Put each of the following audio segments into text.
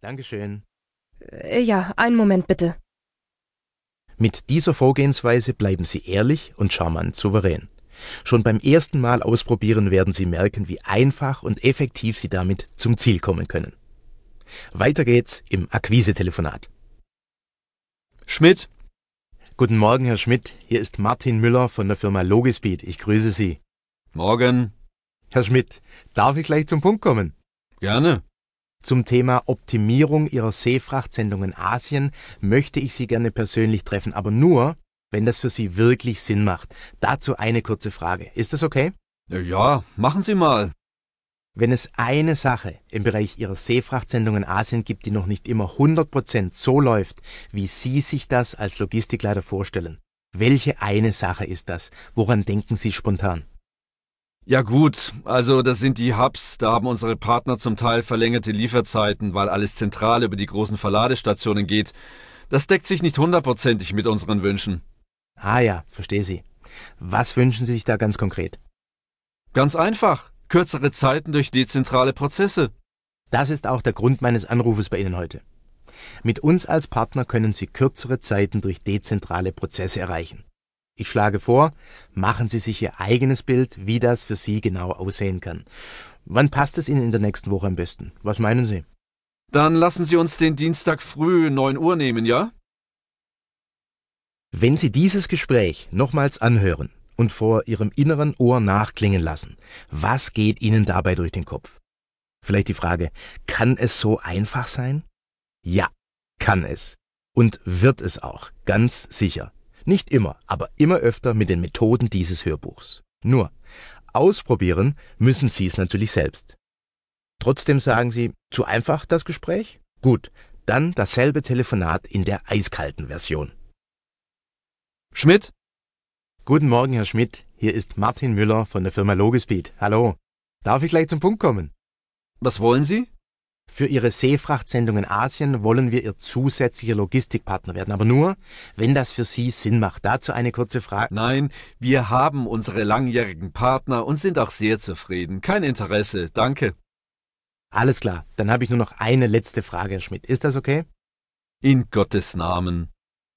Dankeschön. Äh, ja, einen Moment bitte. Mit dieser Vorgehensweise bleiben Sie ehrlich und charmant souverän. Schon beim ersten Mal ausprobieren werden Sie merken, wie einfach und effektiv Sie damit zum Ziel kommen können. Weiter geht's im Akquise-Telefonat. Schmidt, Guten Morgen, Herr Schmidt. Hier ist Martin Müller von der Firma Logispeed. Ich grüße Sie. morgen. Herr Schmidt, darf ich gleich zum Punkt kommen? Gerne. Zum Thema Optimierung Ihrer Seefrachtsendungen Asien möchte ich Sie gerne persönlich treffen, aber nur, wenn das für Sie wirklich Sinn macht. Dazu eine kurze Frage. Ist das okay? Ja, machen Sie mal. Wenn es eine Sache im Bereich Ihrer Seefrachtsendungen Asien gibt, die noch nicht immer 100% so läuft, wie Sie sich das als Logistikleiter vorstellen, welche eine Sache ist das? Woran denken Sie spontan? Ja gut, also das sind die Hubs, da haben unsere Partner zum Teil verlängerte Lieferzeiten, weil alles zentral über die großen Verladestationen geht. Das deckt sich nicht hundertprozentig mit unseren Wünschen. Ah ja, verstehe Sie. Was wünschen Sie sich da ganz konkret? Ganz einfach. Kürzere Zeiten durch dezentrale Prozesse. Das ist auch der Grund meines Anrufes bei Ihnen heute. Mit uns als Partner können Sie kürzere Zeiten durch dezentrale Prozesse erreichen. Ich schlage vor, machen Sie sich Ihr eigenes Bild, wie das für Sie genau aussehen kann. Wann passt es Ihnen in der nächsten Woche am besten? Was meinen Sie? Dann lassen Sie uns den Dienstag früh 9 Uhr nehmen, ja? Wenn Sie dieses Gespräch nochmals anhören und vor Ihrem inneren Ohr nachklingen lassen, was geht Ihnen dabei durch den Kopf? Vielleicht die Frage, kann es so einfach sein? Ja, kann es. Und wird es auch, ganz sicher. Nicht immer, aber immer öfter mit den Methoden dieses Hörbuchs. Nur, ausprobieren müssen Sie es natürlich selbst. Trotzdem sagen Sie, zu einfach das Gespräch? Gut, dann dasselbe Telefonat in der eiskalten Version. Schmidt? Guten Morgen, Herr Schmidt. Hier ist Martin Müller von der Firma Logispeed. Hallo. Darf ich gleich zum Punkt kommen? Was wollen Sie? Für Ihre Seefrachtsendung in Asien wollen wir Ihr zusätzlicher Logistikpartner werden, aber nur, wenn das für Sie Sinn macht. Dazu eine kurze Frage. Nein, wir haben unsere langjährigen Partner und sind auch sehr zufrieden. Kein Interesse, danke. Alles klar, dann habe ich nur noch eine letzte Frage, Herr Schmidt. Ist das okay? In Gottes Namen.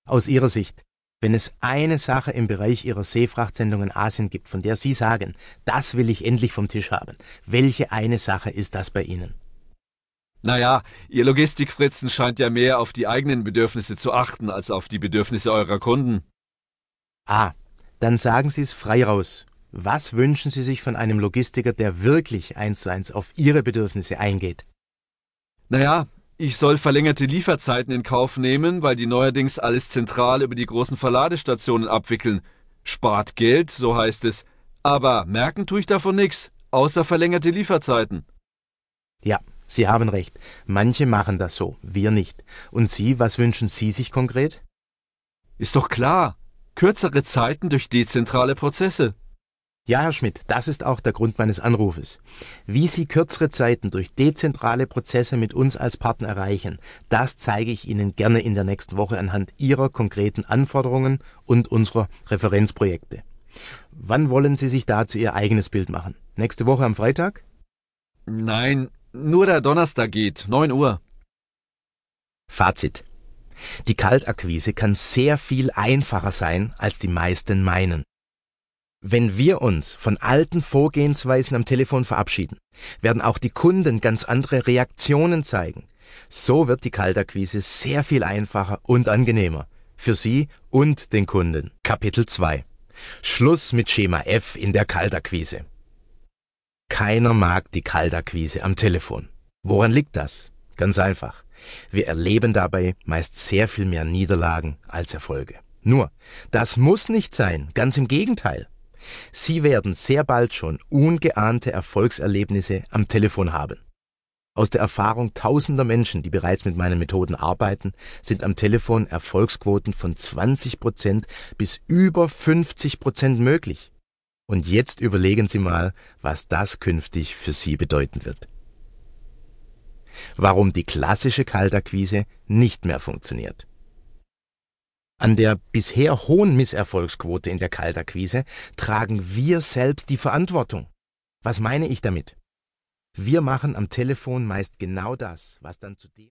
Aus Ihrer Sicht, wenn es eine Sache im Bereich Ihrer Seefrachtsendung in Asien gibt, von der Sie sagen, das will ich endlich vom Tisch haben, welche eine Sache ist das bei Ihnen? Naja, Ihr Logistikfritzen scheint ja mehr auf die eigenen Bedürfnisse zu achten als auf die Bedürfnisse eurer Kunden. Ah, dann sagen Sie es frei raus. Was wünschen Sie sich von einem Logistiker, der wirklich eins zu eins auf Ihre Bedürfnisse eingeht? Naja, ich soll verlängerte Lieferzeiten in Kauf nehmen, weil die neuerdings alles zentral über die großen Verladestationen abwickeln. Spart Geld, so heißt es. Aber merken tue ich davon nichts, außer verlängerte Lieferzeiten. Ja, Sie haben recht. Manche machen das so, wir nicht. Und Sie, was wünschen Sie sich konkret? Ist doch klar. Kürzere Zeiten durch dezentrale Prozesse. Ja, Herr Schmidt, das ist auch der Grund meines Anrufes. Wie Sie kürzere Zeiten durch dezentrale Prozesse mit uns als Partner erreichen, das zeige ich Ihnen gerne in der nächsten Woche anhand Ihrer konkreten Anforderungen und unserer Referenzprojekte. Wann wollen Sie sich dazu Ihr eigenes Bild machen? Nächste Woche am Freitag? Nein, nur der Donnerstag geht, 9 Uhr. Fazit. Die Kaltakquise kann sehr viel einfacher sein, als die meisten meinen. Wenn wir uns von alten Vorgehensweisen am Telefon verabschieden, werden auch die Kunden ganz andere Reaktionen zeigen. So wird die Kaltakquise sehr viel einfacher und angenehmer. Für Sie und den Kunden. Kapitel 2. Schluss mit Schema F in der Kaltakquise. Keiner mag die Kaltakquise am Telefon. Woran liegt das? Ganz einfach. Wir erleben dabei meist sehr viel mehr Niederlagen als Erfolge. Nur, das muss nicht sein, ganz im Gegenteil. Sie werden sehr bald schon ungeahnte Erfolgserlebnisse am Telefon haben. Aus der Erfahrung tausender Menschen, die bereits mit meinen Methoden arbeiten, sind am Telefon Erfolgsquoten von 20 Prozent bis über 50 Prozent möglich. Und jetzt überlegen Sie mal, was das künftig für Sie bedeuten wird. Warum die klassische Kaltakquise nicht mehr funktioniert. An der bisher hohen Misserfolgsquote in der Kaltakquise tragen wir selbst die Verantwortung. Was meine ich damit? Wir machen am Telefon meist genau das, was dann zu dem